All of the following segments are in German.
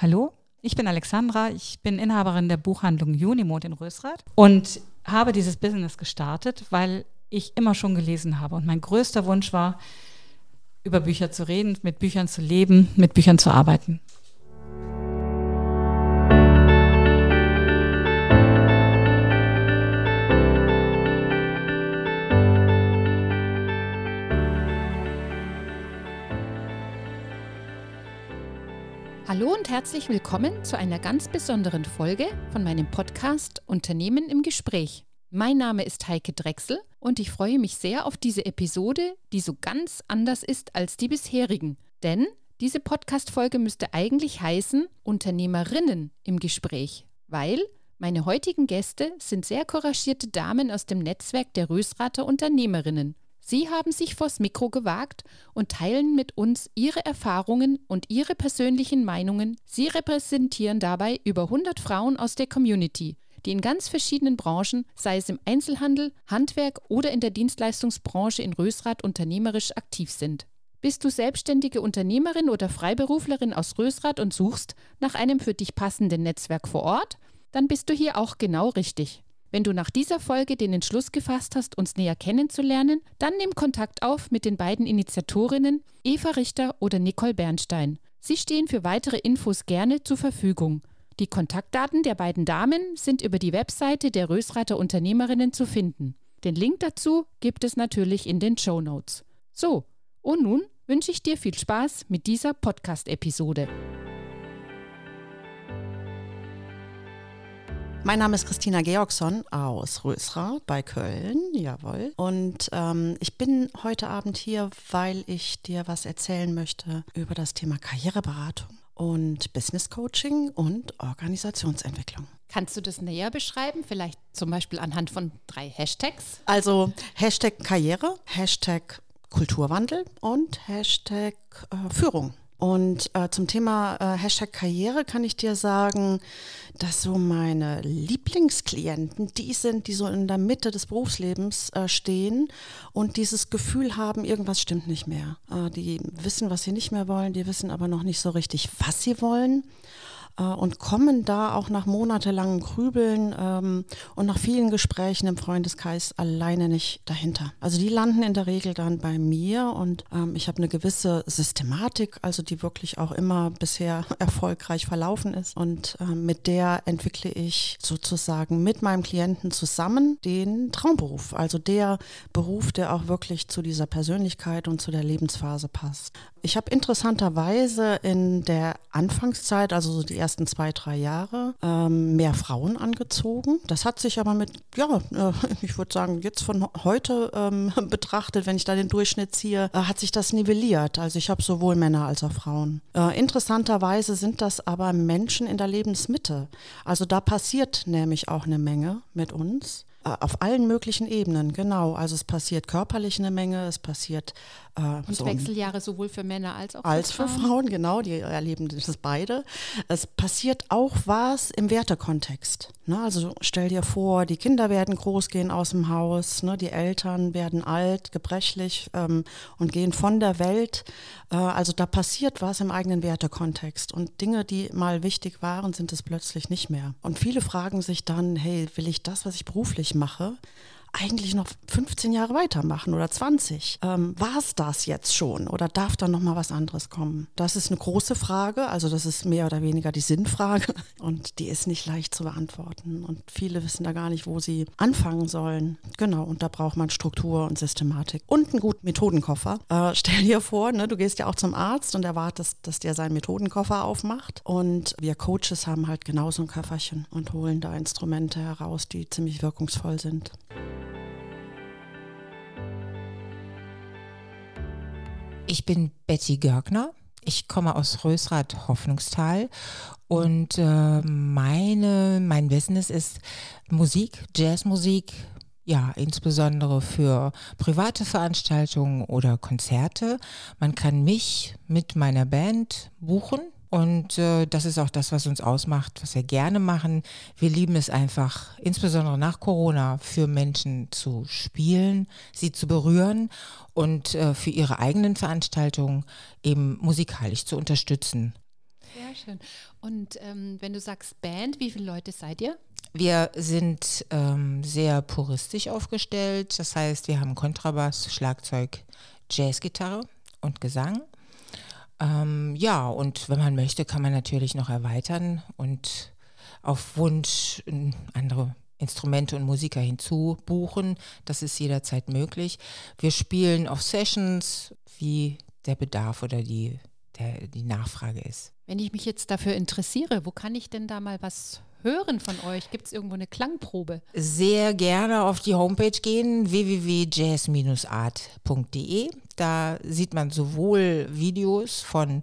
Hallo, ich bin Alexandra, ich bin Inhaberin der Buchhandlung Unimond in Rösrath und habe dieses Business gestartet, weil ich immer schon gelesen habe und mein größter Wunsch war, über Bücher zu reden, mit Büchern zu leben, mit Büchern zu arbeiten. Hallo und herzlich willkommen zu einer ganz besonderen Folge von meinem Podcast Unternehmen im Gespräch. Mein Name ist Heike Drechsel und ich freue mich sehr auf diese Episode, die so ganz anders ist als die bisherigen. Denn diese Podcast-Folge müsste eigentlich heißen Unternehmerinnen im Gespräch, weil meine heutigen Gäste sind sehr couragierte Damen aus dem Netzwerk der Rösrater Unternehmerinnen. Sie haben sich vors Mikro gewagt und teilen mit uns ihre Erfahrungen und ihre persönlichen Meinungen. Sie repräsentieren dabei über 100 Frauen aus der Community, die in ganz verschiedenen Branchen, sei es im Einzelhandel, Handwerk oder in der Dienstleistungsbranche in Rösrath unternehmerisch aktiv sind. Bist du selbstständige Unternehmerin oder Freiberuflerin aus Rösrath und suchst nach einem für dich passenden Netzwerk vor Ort? Dann bist du hier auch genau richtig. Wenn du nach dieser Folge den Entschluss gefasst hast, uns näher kennenzulernen, dann nimm Kontakt auf mit den beiden Initiatorinnen Eva Richter oder Nicole Bernstein. Sie stehen für weitere Infos gerne zur Verfügung. Die Kontaktdaten der beiden Damen sind über die Webseite der Rösrater Unternehmerinnen zu finden. Den Link dazu gibt es natürlich in den Show Notes. So, und nun wünsche ich dir viel Spaß mit dieser Podcast-Episode. Mein Name ist Christina Georgsson aus Rösra bei Köln, jawohl. Und ähm, ich bin heute Abend hier, weil ich dir was erzählen möchte über das Thema Karriereberatung und Business Coaching und Organisationsentwicklung. Kannst du das näher beschreiben? Vielleicht zum Beispiel anhand von drei Hashtags? Also Hashtag Karriere, Hashtag Kulturwandel und Hashtag äh, Führung. Und äh, zum Thema äh, Hashtag Karriere kann ich dir sagen, dass so meine Lieblingsklienten die sind, die so in der Mitte des Berufslebens äh, stehen und dieses Gefühl haben, irgendwas stimmt nicht mehr. Äh, die wissen, was sie nicht mehr wollen, die wissen aber noch nicht so richtig, was sie wollen. Äh, und kommen da auch nach monatelangem Grübeln ähm, und nach vielen Gesprächen im Freundeskreis alleine nicht dahinter. Also die landen in der Regel dann bei mir und ähm, ich habe eine gewisse Systematik, also die wirklich auch immer bisher erfolgreich verlaufen ist und äh, mit der entwickle ich sozusagen mit meinem Klienten zusammen den Traumberuf, also der Beruf, der auch wirklich zu dieser Persönlichkeit und zu der Lebensphase passt. Ich habe interessanterweise in der Anfangszeit, also so die ersten zwei, drei Jahre, ähm, mehr Frauen angezogen. Das hat sich aber mit, ja, äh, ich würde sagen, jetzt von heute ähm, betrachtet, wenn ich da den Durchschnitt ziehe, äh, hat sich das nivelliert. Also ich habe sowohl Männer als auch Frauen. Äh, interessanterweise sind das aber Menschen in der Lebensmitte. Also da passiert nämlich auch eine Menge mit uns. Äh, auf allen möglichen Ebenen, genau. Also es passiert körperlich eine Menge, es passiert und so Wechseljahre sowohl für Männer als auch als für Frauen. für Frauen, genau, die erleben das beide. Es passiert auch was im Wertekontext. Ne? Also stell dir vor, die Kinder werden groß, gehen aus dem Haus, ne? die Eltern werden alt, gebrechlich ähm, und gehen von der Welt. Äh, also da passiert was im eigenen Wertekontext. Und Dinge, die mal wichtig waren, sind es plötzlich nicht mehr. Und viele fragen sich dann, hey, will ich das, was ich beruflich mache, eigentlich noch 15 Jahre weitermachen oder 20? Ähm, War es das jetzt schon oder darf da noch mal was anderes kommen? Das ist eine große Frage, also das ist mehr oder weniger die Sinnfrage und die ist nicht leicht zu beantworten und viele wissen da gar nicht, wo sie anfangen sollen. Genau, und da braucht man Struktur und Systematik und einen guten Methodenkoffer. Äh, stell dir vor, ne, du gehst ja auch zum Arzt und erwartest, dass der seinen Methodenkoffer aufmacht und wir Coaches haben halt genauso ein Köfferchen und holen da Instrumente heraus, die ziemlich wirkungsvoll sind. Ich bin Betty Görgner. Ich komme aus Rösrath Hoffnungstal und äh, meine, mein Business ist Musik, Jazzmusik, ja, insbesondere für private Veranstaltungen oder Konzerte. Man kann mich mit meiner Band buchen und äh, das ist auch das, was uns ausmacht, was wir gerne machen. Wir lieben es einfach, insbesondere nach Corona, für Menschen zu spielen, sie zu berühren und äh, für ihre eigenen Veranstaltungen eben musikalisch zu unterstützen. Sehr schön. Und ähm, wenn du sagst Band, wie viele Leute seid ihr? Wir sind ähm, sehr puristisch aufgestellt. Das heißt, wir haben Kontrabass, Schlagzeug, Jazzgitarre und Gesang. Ähm, ja, und wenn man möchte, kann man natürlich noch erweitern und auf Wunsch andere Instrumente und Musiker hinzubuchen. Das ist jederzeit möglich. Wir spielen auf Sessions, wie der Bedarf oder die, der, die Nachfrage ist. Wenn ich mich jetzt dafür interessiere, wo kann ich denn da mal was hören von euch? Gibt es irgendwo eine Klangprobe? Sehr gerne auf die Homepage gehen, www.jazz-art.de. Da sieht man sowohl Videos von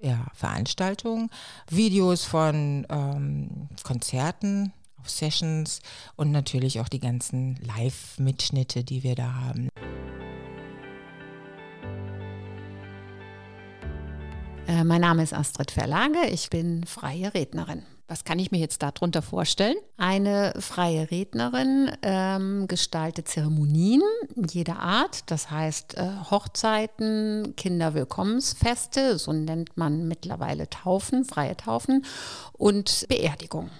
ja, Veranstaltungen, Videos von ähm, Konzerten, Sessions und natürlich auch die ganzen Live-Mitschnitte, die wir da haben. Äh, mein Name ist Astrid Verlage, ich bin freie Rednerin. Was kann ich mir jetzt darunter vorstellen? Eine freie Rednerin ähm, gestaltet Zeremonien jeder Art, das heißt äh, Hochzeiten, Kinderwillkommensfeste, so nennt man mittlerweile Taufen, freie Taufen und Beerdigungen.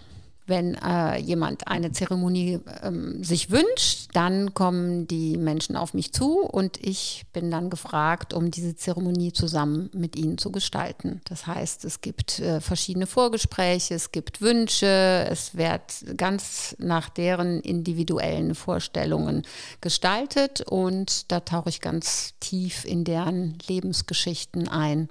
Wenn äh, jemand eine Zeremonie ähm, sich wünscht, dann kommen die Menschen auf mich zu und ich bin dann gefragt, um diese Zeremonie zusammen mit ihnen zu gestalten. Das heißt, es gibt äh, verschiedene Vorgespräche, es gibt Wünsche, es wird ganz nach deren individuellen Vorstellungen gestaltet und da tauche ich ganz tief in deren Lebensgeschichten ein,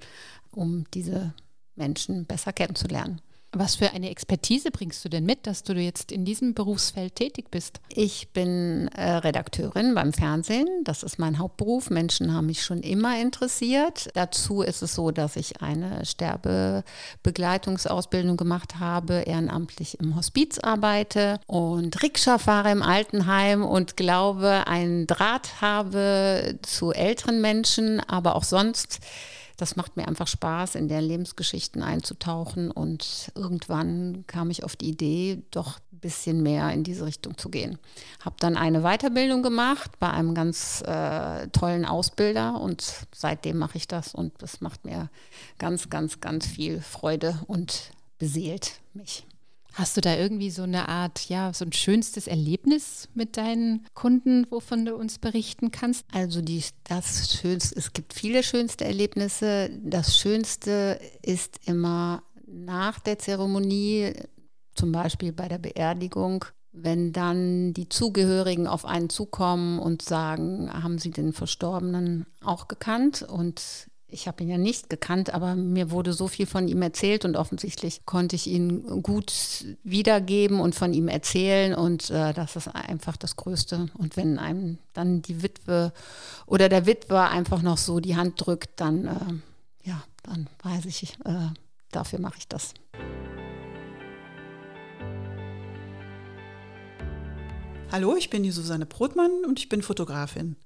um diese Menschen besser kennenzulernen. Was für eine Expertise bringst du denn mit, dass du jetzt in diesem Berufsfeld tätig bist? Ich bin äh, Redakteurin beim Fernsehen. Das ist mein Hauptberuf. Menschen haben mich schon immer interessiert. Dazu ist es so, dass ich eine Sterbebegleitungsausbildung gemacht habe, ehrenamtlich im Hospiz arbeite und Rikscha fahre im Altenheim und glaube, einen Draht habe zu älteren Menschen, aber auch sonst das macht mir einfach Spaß, in deren Lebensgeschichten einzutauchen. Und irgendwann kam ich auf die Idee, doch ein bisschen mehr in diese Richtung zu gehen. Habe dann eine Weiterbildung gemacht bei einem ganz äh, tollen Ausbilder und seitdem mache ich das und das macht mir ganz, ganz, ganz viel Freude und beseelt mich. Hast du da irgendwie so eine Art, ja, so ein schönstes Erlebnis mit deinen Kunden, wovon du uns berichten kannst? Also die, das Schönste, es gibt viele schönste Erlebnisse. Das Schönste ist immer nach der Zeremonie, zum Beispiel bei der Beerdigung, wenn dann die Zugehörigen auf einen zukommen und sagen, haben sie den Verstorbenen auch gekannt? Und ich habe ihn ja nicht gekannt, aber mir wurde so viel von ihm erzählt und offensichtlich konnte ich ihn gut wiedergeben und von ihm erzählen und äh, das ist einfach das Größte. Und wenn einem dann die Witwe oder der Witwer einfach noch so die Hand drückt, dann äh, ja, dann weiß ich, äh, dafür mache ich das. Hallo, ich bin die Susanne Brotmann und ich bin Fotografin.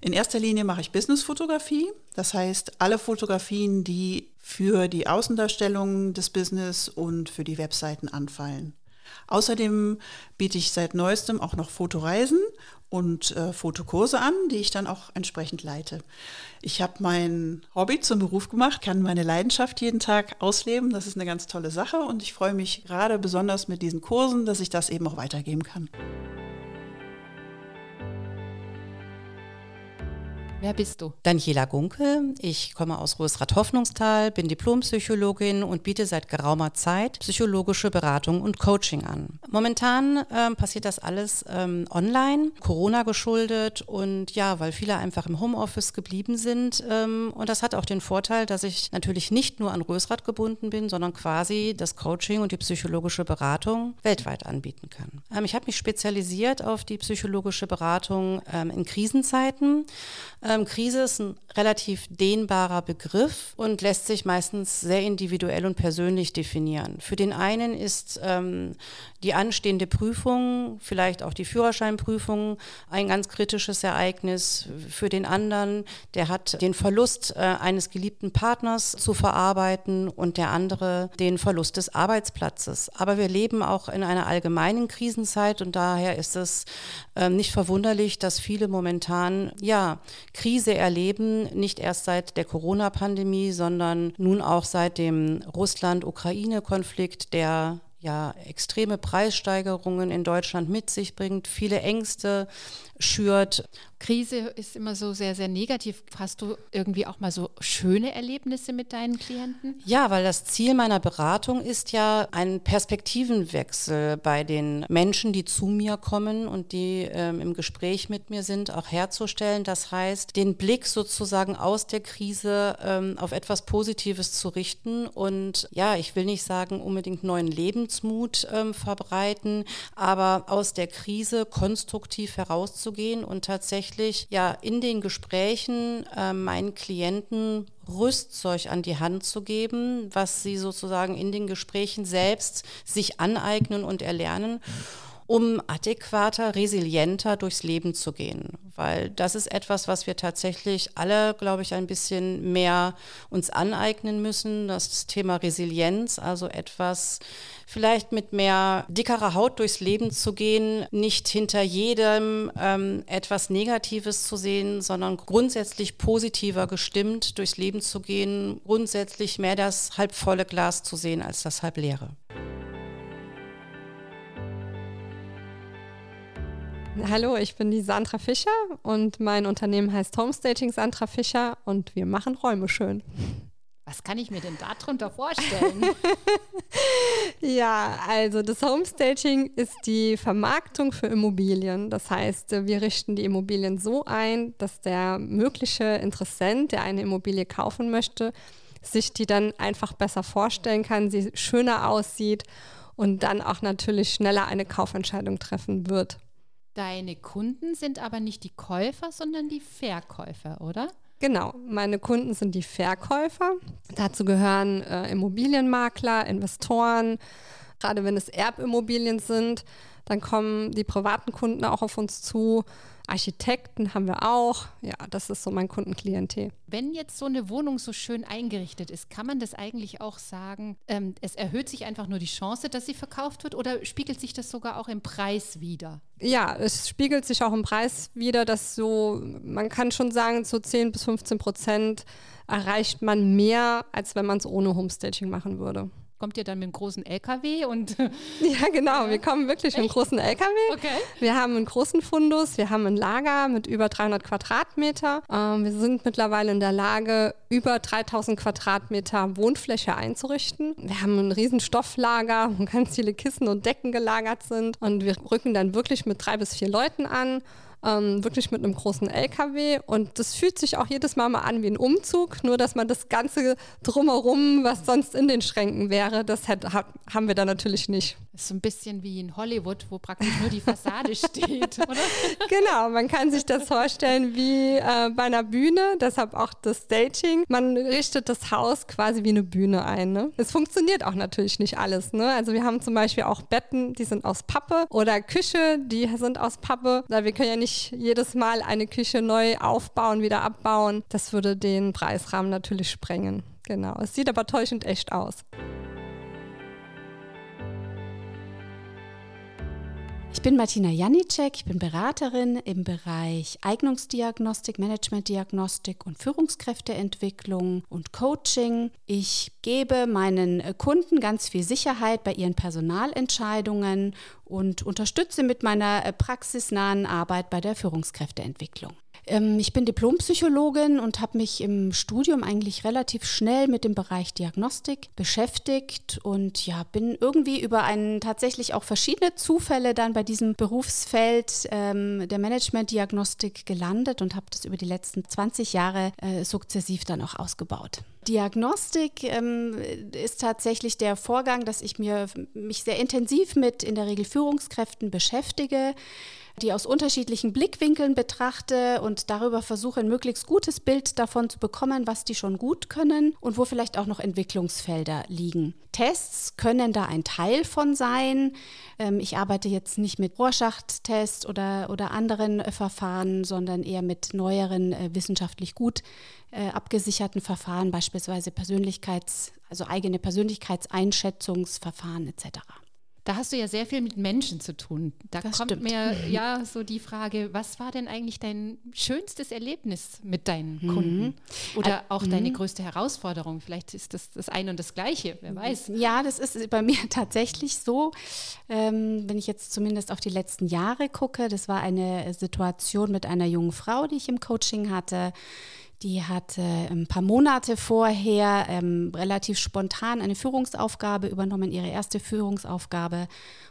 In erster Linie mache ich Businessfotografie, das heißt alle Fotografien, die für die Außendarstellung des Business und für die Webseiten anfallen. Außerdem biete ich seit neuestem auch noch Fotoreisen und äh, Fotokurse an, die ich dann auch entsprechend leite. Ich habe mein Hobby zum Beruf gemacht, kann meine Leidenschaft jeden Tag ausleben. Das ist eine ganz tolle Sache und ich freue mich gerade besonders mit diesen Kursen, dass ich das eben auch weitergeben kann. Wer bist du? Daniela Gunke. Ich komme aus Rösrath-Hoffnungstal, bin Diplompsychologin und biete seit geraumer Zeit psychologische Beratung und Coaching an. Momentan ähm, passiert das alles ähm, online, Corona geschuldet und ja, weil viele einfach im Homeoffice geblieben sind. Ähm, und das hat auch den Vorteil, dass ich natürlich nicht nur an Rösrath gebunden bin, sondern quasi das Coaching und die psychologische Beratung weltweit anbieten kann. Ähm, ich habe mich spezialisiert auf die psychologische Beratung ähm, in Krisenzeiten. Ähm, Krise ist ein relativ dehnbarer Begriff und lässt sich meistens sehr individuell und persönlich definieren. Für den einen ist ähm, die anstehende Prüfung, vielleicht auch die Führerscheinprüfung, ein ganz kritisches Ereignis. Für den anderen, der hat den Verlust äh, eines geliebten Partners zu verarbeiten und der andere den Verlust des Arbeitsplatzes. Aber wir leben auch in einer allgemeinen Krisenzeit und daher ist es äh, nicht verwunderlich, dass viele momentan ja Krise erleben, nicht erst seit der Corona-Pandemie, sondern nun auch seit dem Russland-Ukraine-Konflikt, der ja extreme Preissteigerungen in Deutschland mit sich bringt, viele Ängste schürt. Krise ist immer so sehr, sehr negativ. Hast du irgendwie auch mal so schöne Erlebnisse mit deinen Klienten? Ja, weil das Ziel meiner Beratung ist ja ein Perspektivenwechsel bei den Menschen, die zu mir kommen und die ähm, im Gespräch mit mir sind, auch herzustellen. Das heißt, den Blick sozusagen aus der Krise ähm, auf etwas Positives zu richten und ja, ich will nicht sagen unbedingt neuen Lebensmut ähm, verbreiten, aber aus der Krise konstruktiv herauszugehen und tatsächlich tatsächlich ja in den Gesprächen äh, meinen Klienten Rüstzeug an die Hand zu geben, was sie sozusagen in den Gesprächen selbst sich aneignen und erlernen um adäquater, resilienter durchs Leben zu gehen. Weil das ist etwas, was wir tatsächlich alle, glaube ich, ein bisschen mehr uns aneignen müssen. Das Thema Resilienz, also etwas vielleicht mit mehr dickerer Haut durchs Leben zu gehen, nicht hinter jedem ähm, etwas Negatives zu sehen, sondern grundsätzlich positiver gestimmt durchs Leben zu gehen, grundsätzlich mehr das halbvolle Glas zu sehen als das halbleere. Hallo, ich bin die Sandra Fischer und mein Unternehmen heißt Homestaging Sandra Fischer und wir machen Räume schön. Was kann ich mir denn darunter vorstellen? ja, also das Homestaging ist die Vermarktung für Immobilien. Das heißt, wir richten die Immobilien so ein, dass der mögliche Interessent, der eine Immobilie kaufen möchte, sich die dann einfach besser vorstellen kann, sie schöner aussieht und dann auch natürlich schneller eine Kaufentscheidung treffen wird. Deine Kunden sind aber nicht die Käufer, sondern die Verkäufer, oder? Genau, meine Kunden sind die Verkäufer. Dazu gehören äh, Immobilienmakler, Investoren, gerade wenn es Erbimmobilien sind, dann kommen die privaten Kunden auch auf uns zu. Architekten haben wir auch. Ja, das ist so mein Kundenklientel. Wenn jetzt so eine Wohnung so schön eingerichtet ist, kann man das eigentlich auch sagen, ähm, es erhöht sich einfach nur die Chance, dass sie verkauft wird oder spiegelt sich das sogar auch im Preis wieder? Ja, es spiegelt sich auch im Preis wieder, dass so, man kann schon sagen, so 10 bis 15 Prozent erreicht man mehr, als wenn man es ohne Homestaging machen würde. Kommt ihr dann mit einem großen LKW und. ja, genau. Wir kommen wirklich Echt? mit einem großen LKW. Okay. Wir haben einen großen Fundus. Wir haben ein Lager mit über 300 Quadratmeter. Ähm, wir sind mittlerweile in der Lage, über 3000 Quadratmeter Wohnfläche einzurichten. Wir haben ein riesen Stofflager, wo ganz viele Kissen und Decken gelagert sind. Und wir rücken dann wirklich mit drei bis vier Leuten an ähm, wirklich mit einem großen LKW. Und das fühlt sich auch jedes Mal mal an wie ein Umzug, nur dass man das Ganze drumherum, was sonst in den Schränken wäre, das hat, hat, haben wir da natürlich nicht. Ist so ein bisschen wie in Hollywood, wo praktisch nur die Fassade steht, oder? Genau, man kann sich das vorstellen wie äh, bei einer Bühne, deshalb auch das Staging. Man richtet das Haus quasi wie eine Bühne ein. Ne? Es funktioniert auch natürlich nicht alles. Ne? Also wir haben zum Beispiel auch Betten, die sind aus Pappe oder Küche, die sind aus Pappe. Da wir können ja nicht jedes Mal eine Küche neu aufbauen, wieder abbauen. Das würde den Preisrahmen natürlich sprengen. Genau. Es sieht aber täuschend echt aus. Ich bin Martina Janicek, ich bin Beraterin im Bereich Eignungsdiagnostik, Managementdiagnostik und Führungskräfteentwicklung und Coaching. Ich gebe meinen Kunden ganz viel Sicherheit bei ihren Personalentscheidungen und unterstütze mit meiner praxisnahen Arbeit bei der Führungskräfteentwicklung. Ähm, ich bin Diplompsychologin und habe mich im Studium eigentlich relativ schnell mit dem Bereich Diagnostik beschäftigt und ja, bin irgendwie über einen tatsächlich auch verschiedene Zufälle dann bei diesem Berufsfeld ähm, der Managementdiagnostik gelandet und habe das über die letzten 20 Jahre äh, sukzessiv dann auch ausgebaut. Diagnostik ähm, ist tatsächlich der Vorgang, dass ich mir, mich sehr intensiv mit in der Regel Führungskräften beschäftige die aus unterschiedlichen Blickwinkeln betrachte und darüber versuche, ein möglichst gutes Bild davon zu bekommen, was die schon gut können und wo vielleicht auch noch Entwicklungsfelder liegen. Tests können da ein Teil von sein. Ähm, ich arbeite jetzt nicht mit Rorschach-Tests oder, oder anderen äh, Verfahren, sondern eher mit neueren, äh, wissenschaftlich gut äh, abgesicherten Verfahren, beispielsweise Persönlichkeits-, also eigene Persönlichkeitseinschätzungsverfahren etc. Da hast du ja sehr viel mit Menschen zu tun. Da Das kommt stimmt. mir ja so die Frage, was war denn eigentlich dein schönstes Erlebnis mit deinen Kunden? Oder auch deine größte Herausforderung? Vielleicht ist das das eine und das gleiche, wer weiß. Ja, das ist bei mir tatsächlich so. Ähm, wenn ich jetzt zumindest auf die letzten Jahre gucke, das war eine Situation mit einer jungen Frau, die ich im Coaching hatte. Die hatte ein paar Monate vorher ähm, relativ spontan eine Führungsaufgabe übernommen, ihre erste Führungsaufgabe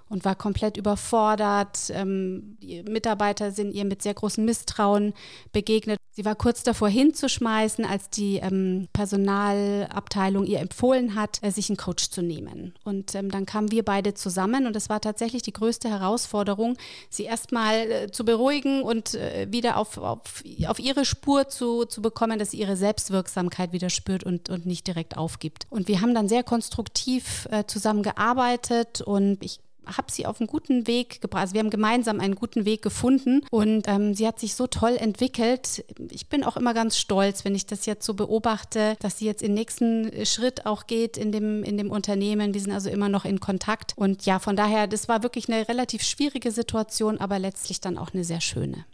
und war komplett überfordert. Ähm, Mitarbeiter sind ihr mit sehr großem Misstrauen begegnet. Sie war kurz davor hinzuschmeißen, als die ähm, Personalabteilung ihr empfohlen hat, äh, sich einen Coach zu nehmen. Und ähm, dann kamen wir beide zusammen und es war tatsächlich die größte Herausforderung, sie erstmal äh, zu beruhigen und äh, wieder auf, auf, auf ihre Spur zu, zu bekommen, dass sie ihre Selbstwirksamkeit wieder spürt und, und nicht direkt aufgibt. Und wir haben dann sehr konstruktiv äh, zusammengearbeitet und ich habe sie auf einen guten Weg gebracht. Also wir haben gemeinsam einen guten Weg gefunden und ähm, sie hat sich so toll entwickelt. Ich bin auch immer ganz stolz, wenn ich das jetzt so beobachte, dass sie jetzt den nächsten Schritt auch geht in dem, in dem Unternehmen. Wir sind also immer noch in Kontakt und ja, von daher, das war wirklich eine relativ schwierige Situation, aber letztlich dann auch eine sehr schöne.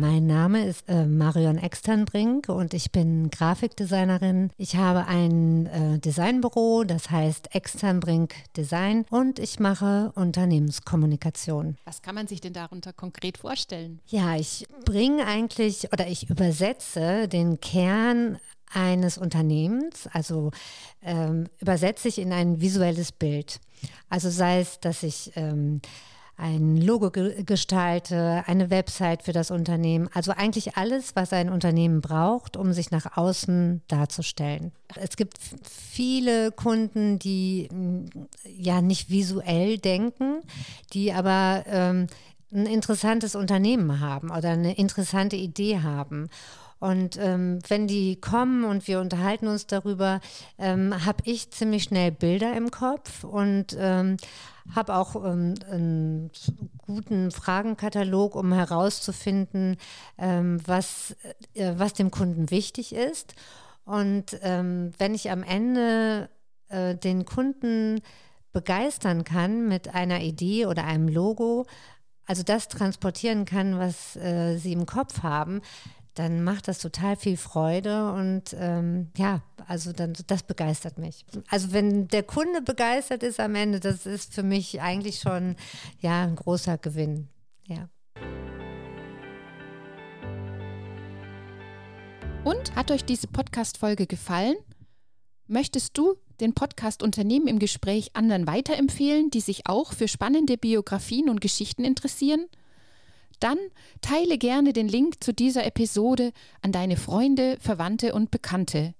Mein Name ist äh, Marion Externbrink und ich bin Grafikdesignerin. Ich habe ein äh, Designbüro, das heißt Externbrink Design und ich mache Unternehmenskommunikation. Was kann man sich denn darunter konkret vorstellen? Ja, ich bringe eigentlich oder ich übersetze den Kern eines Unternehmens, also ähm, übersetze ich in ein visuelles Bild. Also sei es, dass ich ähm, ein Logo ge gestalte, eine Website für das Unternehmen. Also eigentlich alles, was ein Unternehmen braucht, um sich nach außen darzustellen. Es gibt viele Kunden, die mh, ja nicht visuell denken, die aber ähm, ein interessantes Unternehmen haben oder eine interessante Idee haben. Und ähm, wenn die kommen und wir unterhalten uns darüber, ähm, habe ich ziemlich schnell Bilder im Kopf und ähm, habe auch ähm, einen guten Fragenkatalog, um herauszufinden, ähm, was, äh, was dem Kunden wichtig ist. Und ähm, wenn ich am Ende äh, den Kunden begeistern kann mit einer Idee oder einem Logo, also das transportieren kann, was äh, sie im Kopf haben, dann macht das total viel Freude und ähm, ja, also dann, das begeistert mich. Also wenn der Kunde begeistert ist am Ende, das ist für mich eigentlich schon ja ein großer Gewinn. Ja. Und hat euch diese Podcast-Folge gefallen? Möchtest du den Podcast Unternehmen im Gespräch anderen weiterempfehlen, die sich auch für spannende Biografien und Geschichten interessieren? Dann teile gerne den Link zu dieser Episode an deine Freunde, Verwandte und Bekannte.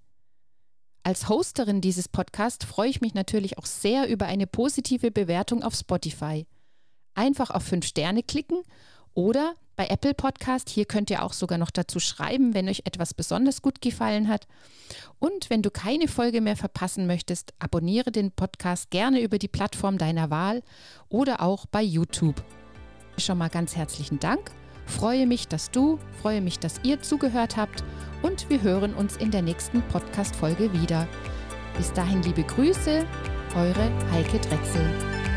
Als Hosterin dieses Podcasts freue ich mich natürlich auch sehr über eine positive Bewertung auf Spotify. Einfach auf 5 Sterne klicken oder bei Apple Podcast, hier könnt ihr auch sogar noch dazu schreiben, wenn euch etwas besonders gut gefallen hat. Und wenn du keine Folge mehr verpassen möchtest, abonniere den Podcast gerne über die Plattform deiner Wahl oder auch bei YouTube. Schon mal ganz herzlichen Dank. Freue mich, dass du, freue mich, dass ihr zugehört habt und wir hören uns in der nächsten Podcast-Folge wieder. Bis dahin liebe Grüße, eure Heike Drechsel.